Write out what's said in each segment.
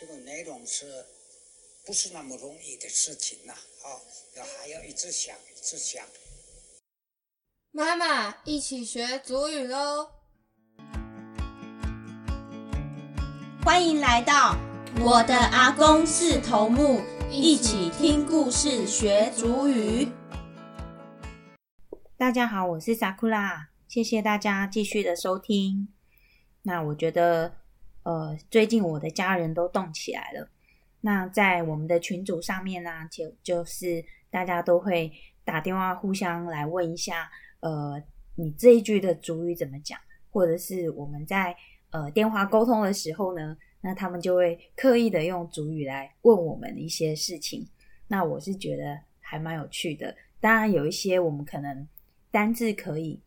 这个内容是不是那么容易的事情呐？好，要还要一直想，一直想。妈妈，一起学祖语喽！欢迎来到我的阿公是头目，一起听故事学祖语。大家好，我是萨库拉，谢谢大家继续的收听。那我觉得，呃，最近我的家人都动起来了。那在我们的群组上面呢，就就是大家都会打电话互相来问一下，呃，你这一句的主语怎么讲，或者是我们在。呃，电话沟通的时候呢，那他们就会刻意的用主语来问我们一些事情。那我是觉得还蛮有趣的。当然，有一些我们可能单字可以，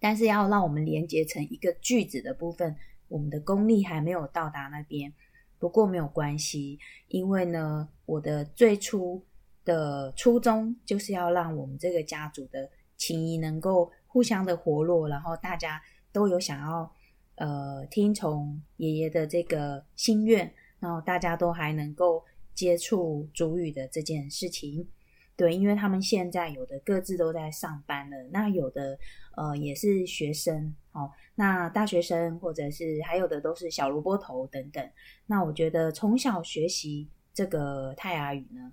但是要让我们连接成一个句子的部分，我们的功力还没有到达那边。不过没有关系，因为呢，我的最初的初衷就是要让我们这个家族的情谊能够互相的活络，然后大家都有想要。呃，听从爷爷的这个心愿，然后大家都还能够接触主语的这件事情，对，因为他们现在有的各自都在上班了，那有的呃也是学生，哦，那大学生或者是还有的都是小萝卜头等等，那我觉得从小学习这个泰雅语呢，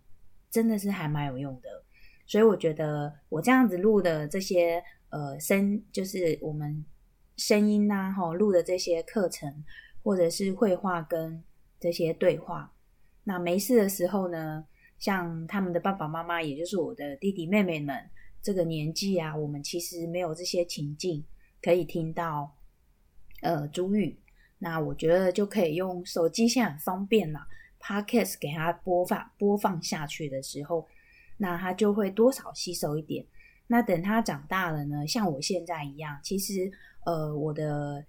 真的是还蛮有用的，所以我觉得我这样子录的这些呃声，就是我们。声音呐，哈，录的这些课程，或者是绘画跟这些对话。那没事的时候呢，像他们的爸爸妈妈，也就是我的弟弟妹妹们，这个年纪啊，我们其实没有这些情境可以听到呃主语。那我觉得就可以用手机，现在很方便啦 p o d c a s t 给他播放播放下去的时候，那他就会多少吸收一点。那等他长大了呢，像我现在一样，其实。呃，我的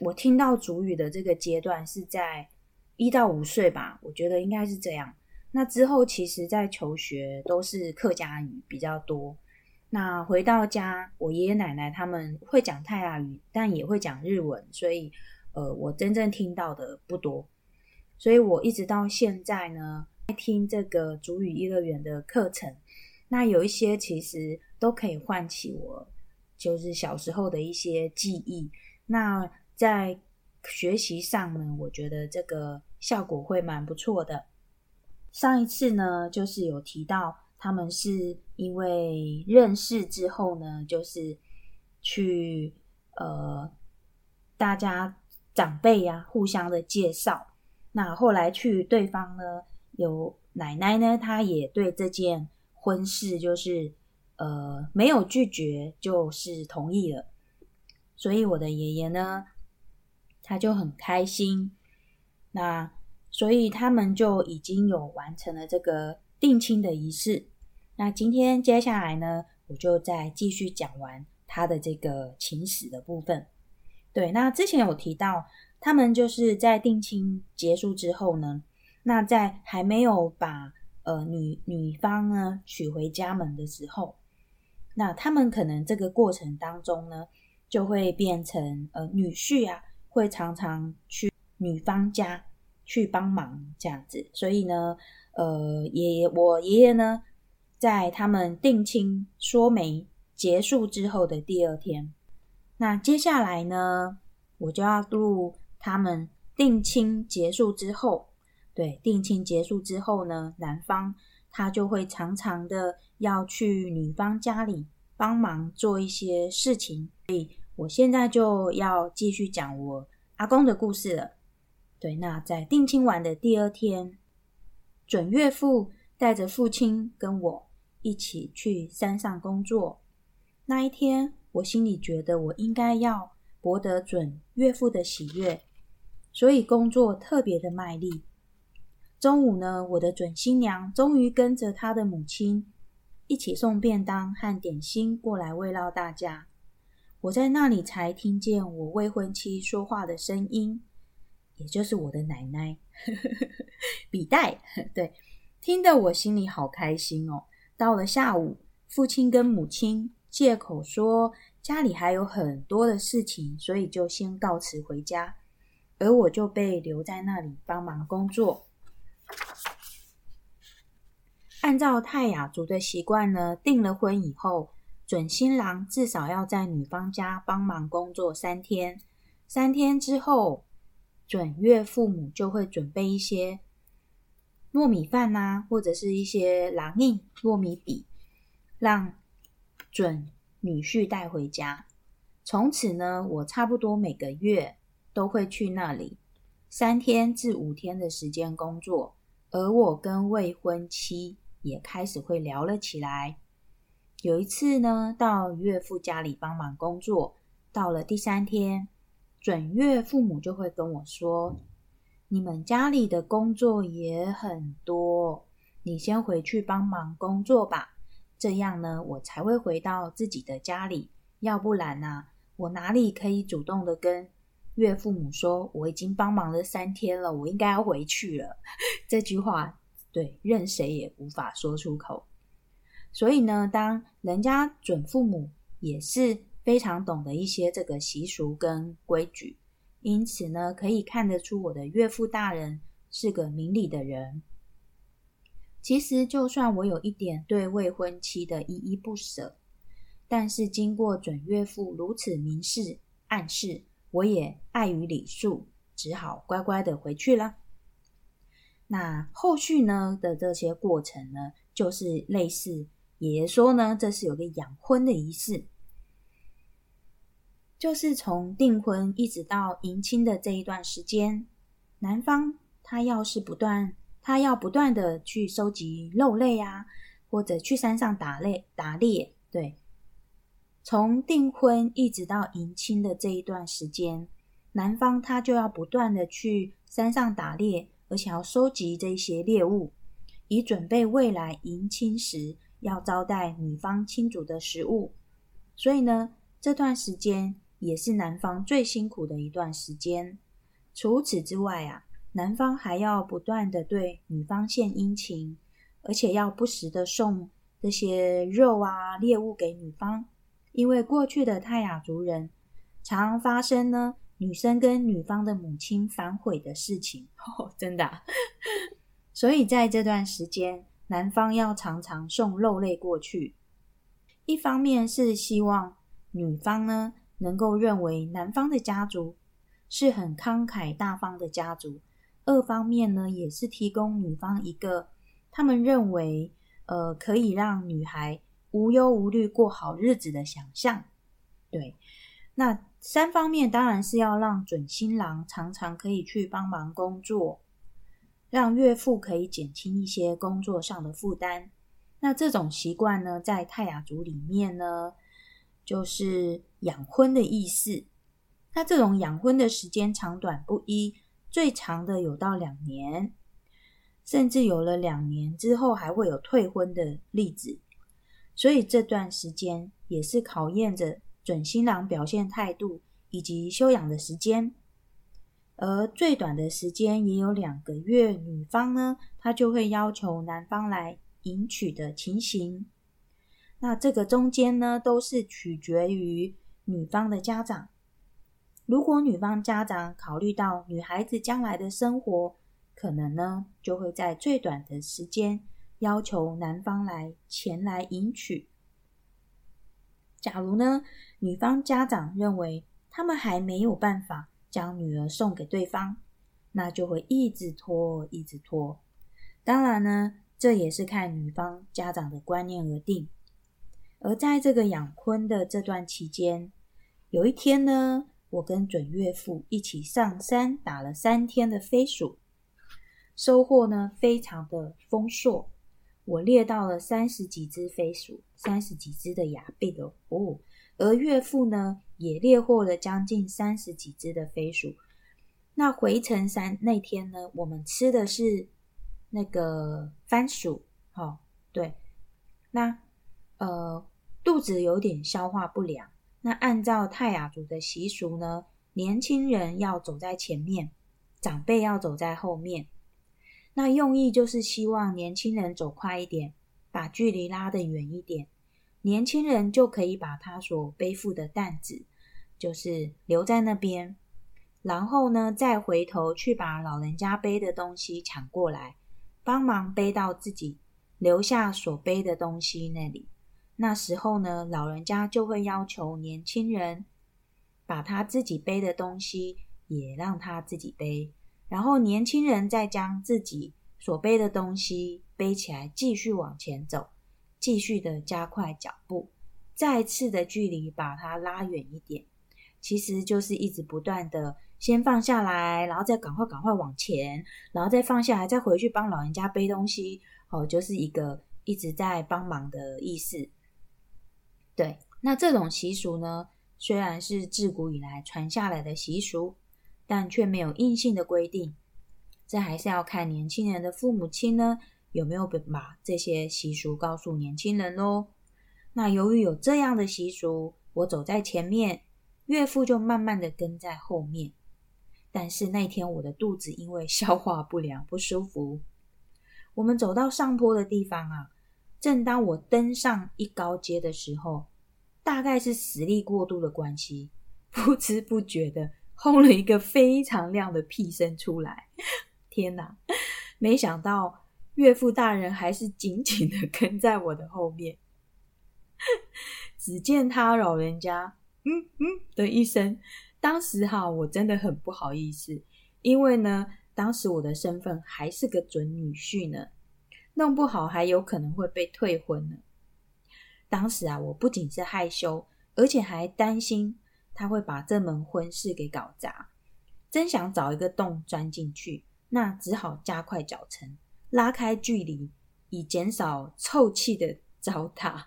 我听到主语的这个阶段是在一到五岁吧，我觉得应该是这样。那之后，其实在求学都是客家语比较多。那回到家，我爷爷奶奶他们会讲泰雅语，但也会讲日文，所以呃，我真正听到的不多。所以我一直到现在呢，在听这个主语幼儿园的课程，那有一些其实都可以唤起我。就是小时候的一些记忆，那在学习上呢，我觉得这个效果会蛮不错的。上一次呢，就是有提到他们是因为认识之后呢，就是去呃大家长辈呀互相的介绍，那后来去对方呢有奶奶呢，她也对这件婚事就是。呃，没有拒绝就是同意了，所以我的爷爷呢，他就很开心。那所以他们就已经有完成了这个定亲的仪式。那今天接下来呢，我就再继续讲完他的这个情史的部分。对，那之前有提到，他们就是在定亲结束之后呢，那在还没有把呃女女方呢娶回家门的时候。那他们可能这个过程当中呢，就会变成呃女婿啊，会常常去女方家去帮忙这样子。所以呢，呃，爷爷我爷爷呢，在他们定亲说媒结束之后的第二天，那接下来呢，我就要录他们定亲结束之后，对，定亲结束之后呢，男方他就会常常的。要去女方家里帮忙做一些事情，所以我现在就要继续讲我阿公的故事了。对，那在定亲晚的第二天，准岳父带着父亲跟我一起去山上工作。那一天，我心里觉得我应该要博得准岳父的喜悦，所以工作特别的卖力。中午呢，我的准新娘终于跟着她的母亲。一起送便当和点心过来慰劳大家。我在那里才听见我未婚妻说话的声音，也就是我的奶奶，笔袋。对，听得我心里好开心哦。到了下午，父亲跟母亲借口说家里还有很多的事情，所以就先告辞回家。而我就被留在那里帮忙工作。按照泰雅族的习惯呢，订了婚以后，准新郎至少要在女方家帮忙工作三天。三天之后，准岳父母就会准备一些糯米饭呐，或者是一些狼印糯米笔，让准女婿带回家。从此呢，我差不多每个月都会去那里三天至五天的时间工作，而我跟未婚妻。也开始会聊了起来。有一次呢，到岳父家里帮忙工作，到了第三天，准岳父母就会跟我说：“你们家里的工作也很多，你先回去帮忙工作吧。这样呢，我才会回到自己的家里。要不然呢，我哪里可以主动的跟岳父母说我已经帮忙了三天了，我应该要回去了？” 这句话。对，任谁也无法说出口。所以呢，当人家准父母也是非常懂得一些这个习俗跟规矩，因此呢，可以看得出我的岳父大人是个明理的人。其实，就算我有一点对未婚妻的依依不舍，但是经过准岳父如此明示暗示，我也碍于礼数，只好乖乖的回去了。那后续呢的这些过程呢，就是类似爷爷说呢，这是有个养婚的仪式，就是从订婚一直到迎亲的这一段时间，男方他要是不断，他要不断的去收集肉类啊，或者去山上打猎打猎，对，从订婚一直到迎亲的这一段时间，男方他就要不断的去山上打猎。而且要收集这些猎物，以准备未来迎亲时要招待女方亲族的食物。所以呢，这段时间也是男方最辛苦的一段时间。除此之外啊，男方还要不断的对女方献殷勤，而且要不时的送这些肉啊猎物给女方。因为过去的泰雅族人常发生呢。女生跟女方的母亲反悔的事情，哦，真的。所以在这段时间，男方要常常送肉类过去，一方面是希望女方呢能够认为男方的家族是很慷慨大方的家族，二方面呢也是提供女方一个他们认为呃可以让女孩无忧无虑过好日子的想象。对，那。三方面当然是要让准新郎常常可以去帮忙工作，让岳父可以减轻一些工作上的负担。那这种习惯呢，在泰雅族里面呢，就是养婚的意思。那这种养婚的时间长短不一，最长的有到两年，甚至有了两年之后还会有退婚的例子。所以这段时间也是考验着。准新郎表现态度以及修养的时间，而最短的时间也有两个月。女方呢，她就会要求男方来迎娶的情形。那这个中间呢，都是取决于女方的家长。如果女方家长考虑到女孩子将来的生活，可能呢，就会在最短的时间要求男方来前来迎娶。假如呢，女方家长认为他们还没有办法将女儿送给对方，那就会一直拖，一直拖。当然呢，这也是看女方家长的观念而定。而在这个养婚的这段期间，有一天呢，我跟准岳父一起上山打了三天的飞鼠，收获呢非常的丰硕。我猎到了三十几只飞鼠，三十几只的雅贝哦，而岳父呢也猎获了将近三十几只的飞鼠。那回程山那天呢，我们吃的是那个番薯，哦，对，那呃肚子有点消化不良。那按照泰雅族的习俗呢，年轻人要走在前面，长辈要走在后面。那用意就是希望年轻人走快一点，把距离拉得远一点，年轻人就可以把他所背负的担子，就是留在那边。然后呢，再回头去把老人家背的东西抢过来，帮忙背到自己留下所背的东西那里。那时候呢，老人家就会要求年轻人把他自己背的东西也让他自己背，然后年轻人再将自己所背的东西背起来，继续往前走，继续的加快脚步，再次的距离把它拉远一点。其实就是一直不断的先放下来，然后再赶快赶快往前，然后再放下来，再回去帮老人家背东西。哦，就是一个一直在帮忙的意思。对，那这种习俗呢，虽然是自古以来传下来的习俗，但却没有硬性的规定。这还是要看年轻人的父母亲呢，有没有把这些习俗告诉年轻人喽。那由于有这样的习俗，我走在前面，岳父就慢慢的跟在后面。但是那天我的肚子因为消化不良不舒服，我们走到上坡的地方啊，正当我登上一高阶的时候。大概是实力过度的关系，不知不觉的轰了一个非常亮的屁声出来。天哪！没想到岳父大人还是紧紧的跟在我的后面。只见他老人家“嗯嗯”的一声，当时哈我真的很不好意思，因为呢，当时我的身份还是个准女婿呢，弄不好还有可能会被退婚呢。当时啊，我不仅是害羞，而且还担心他会把这门婚事给搞砸。真想找一个洞钻进去，那只好加快脚程，拉开距离，以减少臭气的糟蹋。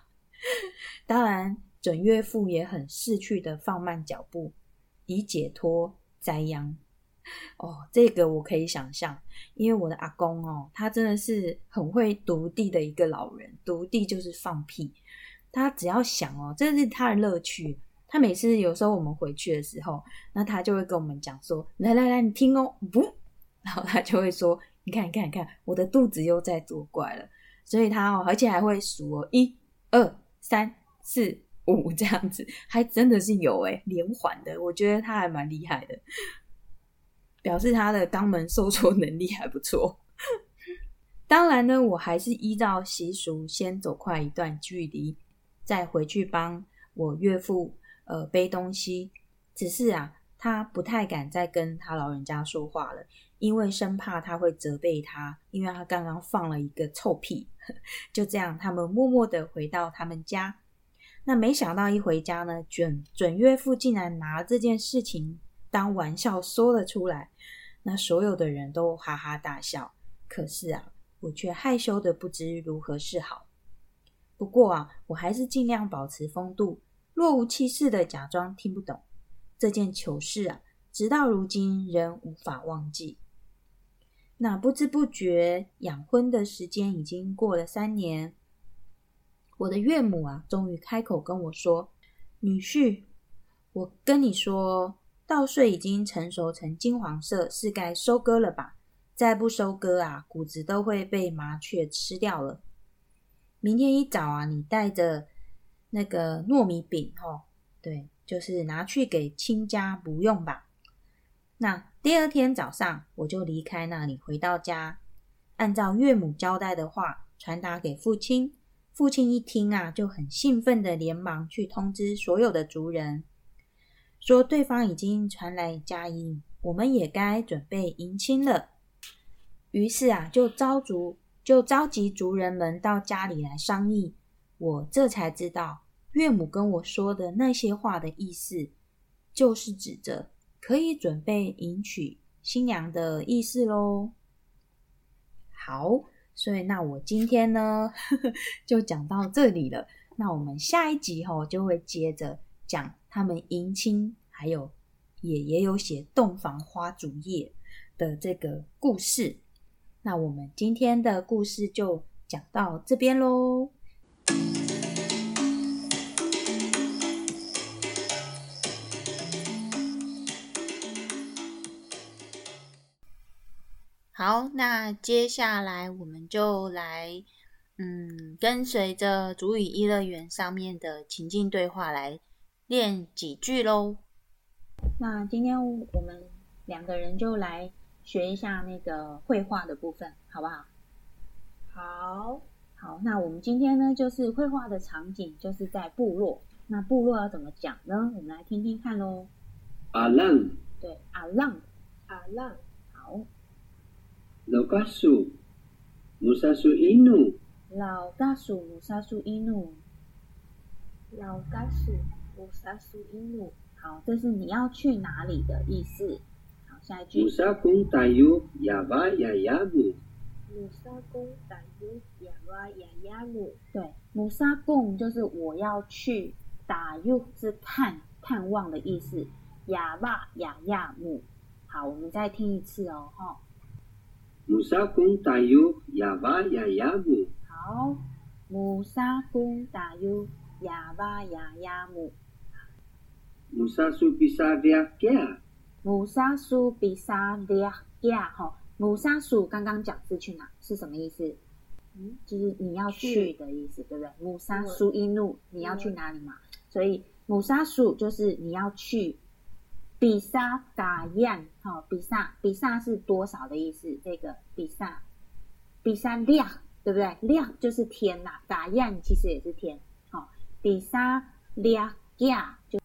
当然，准岳父也很识趣的放慢脚步，以解脱灾殃。哦，这个我可以想象，因为我的阿公哦，他真的是很会独地的一个老人，独地就是放屁。他只要想哦，这是他的乐趣。他每次有时候我们回去的时候，那他就会跟我们讲说：“来来来，你听哦，不。”然后他就会说：“你看，你看，你看，我的肚子又在作怪了。”所以他哦，而且还会数哦，一、二、三、四、五这样子，还真的是有诶连环的。我觉得他还蛮厉害的，表示他的肛门收缩能力还不错。当然呢，我还是依照习俗先走快一段距离。再回去帮我岳父呃背东西，只是啊，他不太敢再跟他老人家说话了，因为生怕他会责备他，因为他刚刚放了一个臭屁。就这样，他们默默的回到他们家。那没想到一回家呢，准准岳父竟然拿这件事情当玩笑说了出来，那所有的人都哈哈大笑。可是啊，我却害羞的不知如何是好。不过啊，我还是尽量保持风度，若无其事的假装听不懂这件糗事啊。直到如今仍无法忘记。那不知不觉养婚的时间已经过了三年，我的岳母啊，终于开口跟我说：“女婿，我跟你说，稻穗已经成熟成金黄色，是该收割了吧？再不收割啊，谷子都会被麻雀吃掉了。”明天一早啊，你带着那个糯米饼，吼，对，就是拿去给亲家不用吧。那第二天早上，我就离开那里，回到家，按照岳母交代的话传达给父亲。父亲一听啊，就很兴奋的连忙去通知所有的族人，说对方已经传来佳音，我们也该准备迎亲了。于是啊，就招族。就召集族人们到家里来商议，我这才知道岳母跟我说的那些话的意思，就是指着可以准备迎娶新娘的意思喽。好，所以那我今天呢 就讲到这里了。那我们下一集吼就会接着讲他们迎亲，还有也也有写洞房花烛夜的这个故事。那我们今天的故事就讲到这边喽。好，那接下来我们就来，嗯，跟随着主语一乐园上面的情境对话来练几句喽。那今天我们两个人就来学一下那个绘画的部分，好不好？好，好，那我们今天呢，就是绘画的场景就是在部落。那部落要怎么讲呢？我们来听听看喽。阿浪对，阿浪，阿浪，好，Lokasu Musasu Inu 老大鼠鲁沙苏伊努。老嘎数，乌沙苏伊努，好，这是你要去哪里的意思。好，下一句。Musakung tayo Yaba Yayamu 鲁沙公打尤亚巴亚亚姆，对，姆沙贡就是我要去打又是看探望的意思。亚巴亚亚姆，好，我们再听一次哦，哈。Musakung tayo Yaba Yayamu 好，姆沙贡打又亚巴亚亚姆，Musasu Pisavya Kya 姆沙苏比沙利亚哈，姆沙苏刚刚讲是去哪？是什么意思？嗯，就是你要去的意思，对不对？姆沙苏伊努，你要去哪里嘛？所以姆沙苏就是你要去比萨达样，哈，比萨比萨是多少的意思？这个比萨比萨量，对不对？量就是天呐、打样其实也是天，好，比萨量亚就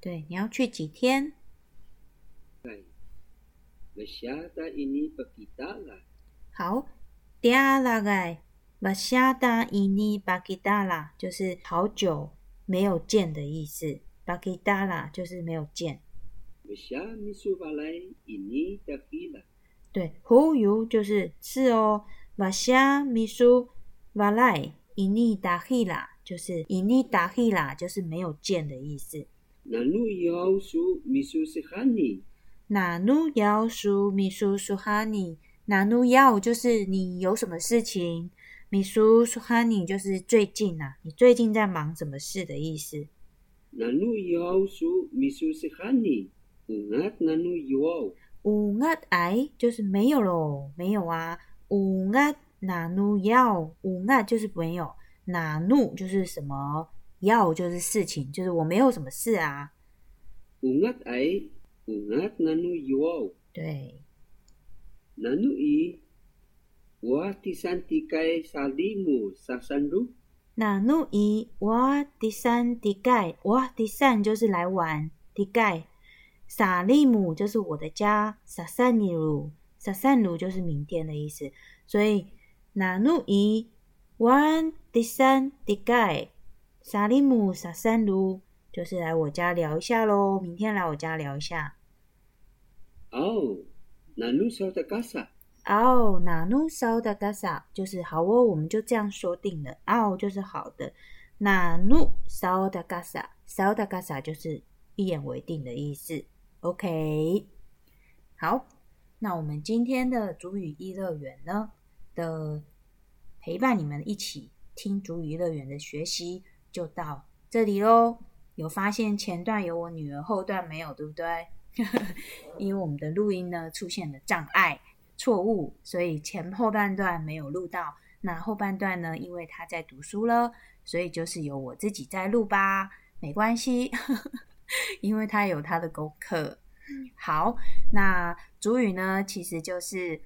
对，你要去几天？Masyada ini pakita la 好，第二那个马夏达伊尼巴吉达拉就是好久没有见的意思，巴吉达拉就是没有见。对，胡油就是是哦，马夏米苏瓦赖伊尼达希拉就是伊尼达希拉就是没有见的意思。Nanu yaw su Misu Sihani 那努要苏米苏苏哈尼，那努要就是你有什么事情，米苏苏哈尼就是最近呐、你最近在忙什么事的意思。Nanu yaw su Misu Ungat nanu 癌就是没有喽，没有啊。五压哪努要，五压就是没有，哪努就是什么，要就是事情，就是我没有什么事啊。Ungat ay Ungat nanu yaw 对，Nanu i Wa tisanti kay salimu sasanru 那努伊哇第三第盖哇第三就是来玩，第盖。萨利姆就是我的家，萨善尼鲁萨散鲁就是明天的意思，所以那怒伊玩第三第盖萨利姆萨三卢就是来我家聊一下喽，明天来我家聊一下。Aw Nanu sa takasa 哦，那努烧的嘎萨就是好哦，我们就这样说定了。哦，就是好的。那努烧的嘎萨，烧的嘎萨就是一言为定的意思。OK，好，那我们今天的主语一乐园呢的陪伴你们一起听足语乐园的学习就到这里喽。有发现前段有我女儿，后段没有，对不对？因为我们的录音呢出现了障碍。错误，所以前后半段没有录到。那后半段呢，因为她在读书了，所以就是由我自己在录吧，没关系，因为她有她的功课。好，那主语呢，其实就是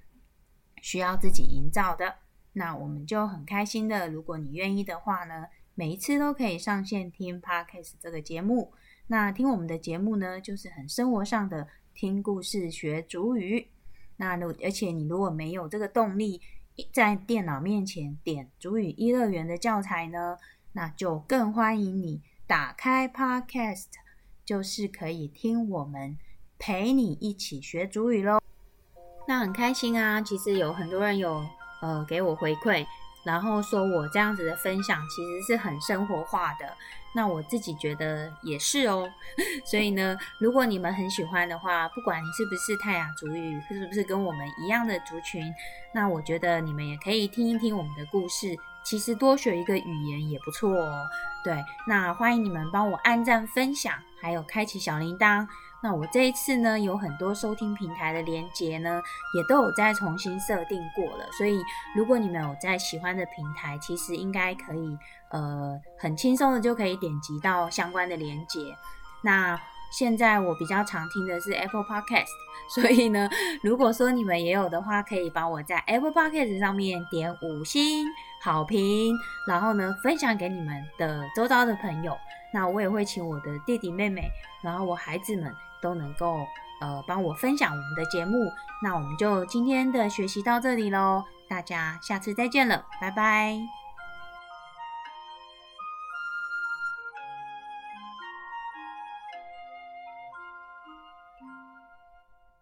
需要自己营造的。那我们就很开心的，如果你愿意的话呢，每一次都可以上线听 Podcast 这个节目。那听我们的节目呢，就是很生活上的听故事学主语。那如而且你如果没有这个动力，在电脑面前点主语一乐园的教材呢，那就更欢迎你打开 Podcast，就是可以听我们陪你一起学主语喽。那很开心啊！其实有很多人有呃给我回馈，然后说我这样子的分享其实是很生活化的。那我自己觉得也是哦。所以呢，如果你们很喜欢的话，不管你是不是泰雅族语，是不是跟我们一样的族群，那我觉得你们也可以听一听我们的故事。其实多学一个语言也不错哦。对，那欢迎你们帮我按赞、分享，还有开启小铃铛。那我这一次呢，有很多收听平台的连接呢，也都有再重新设定过了。所以，如果你们有在喜欢的平台，其实应该可以，呃，很轻松的就可以点击到相关的连接。那现在我比较常听的是 Apple Podcast，所以呢，如果说你们也有的话，可以帮我在 Apple Podcast 上面点五星好评，然后呢分享给你们的周遭的朋友。那我也会请我的弟弟妹妹，然后我孩子们都能够呃帮我分享我们的节目。那我们就今天的学习到这里喽，大家下次再见了，拜拜。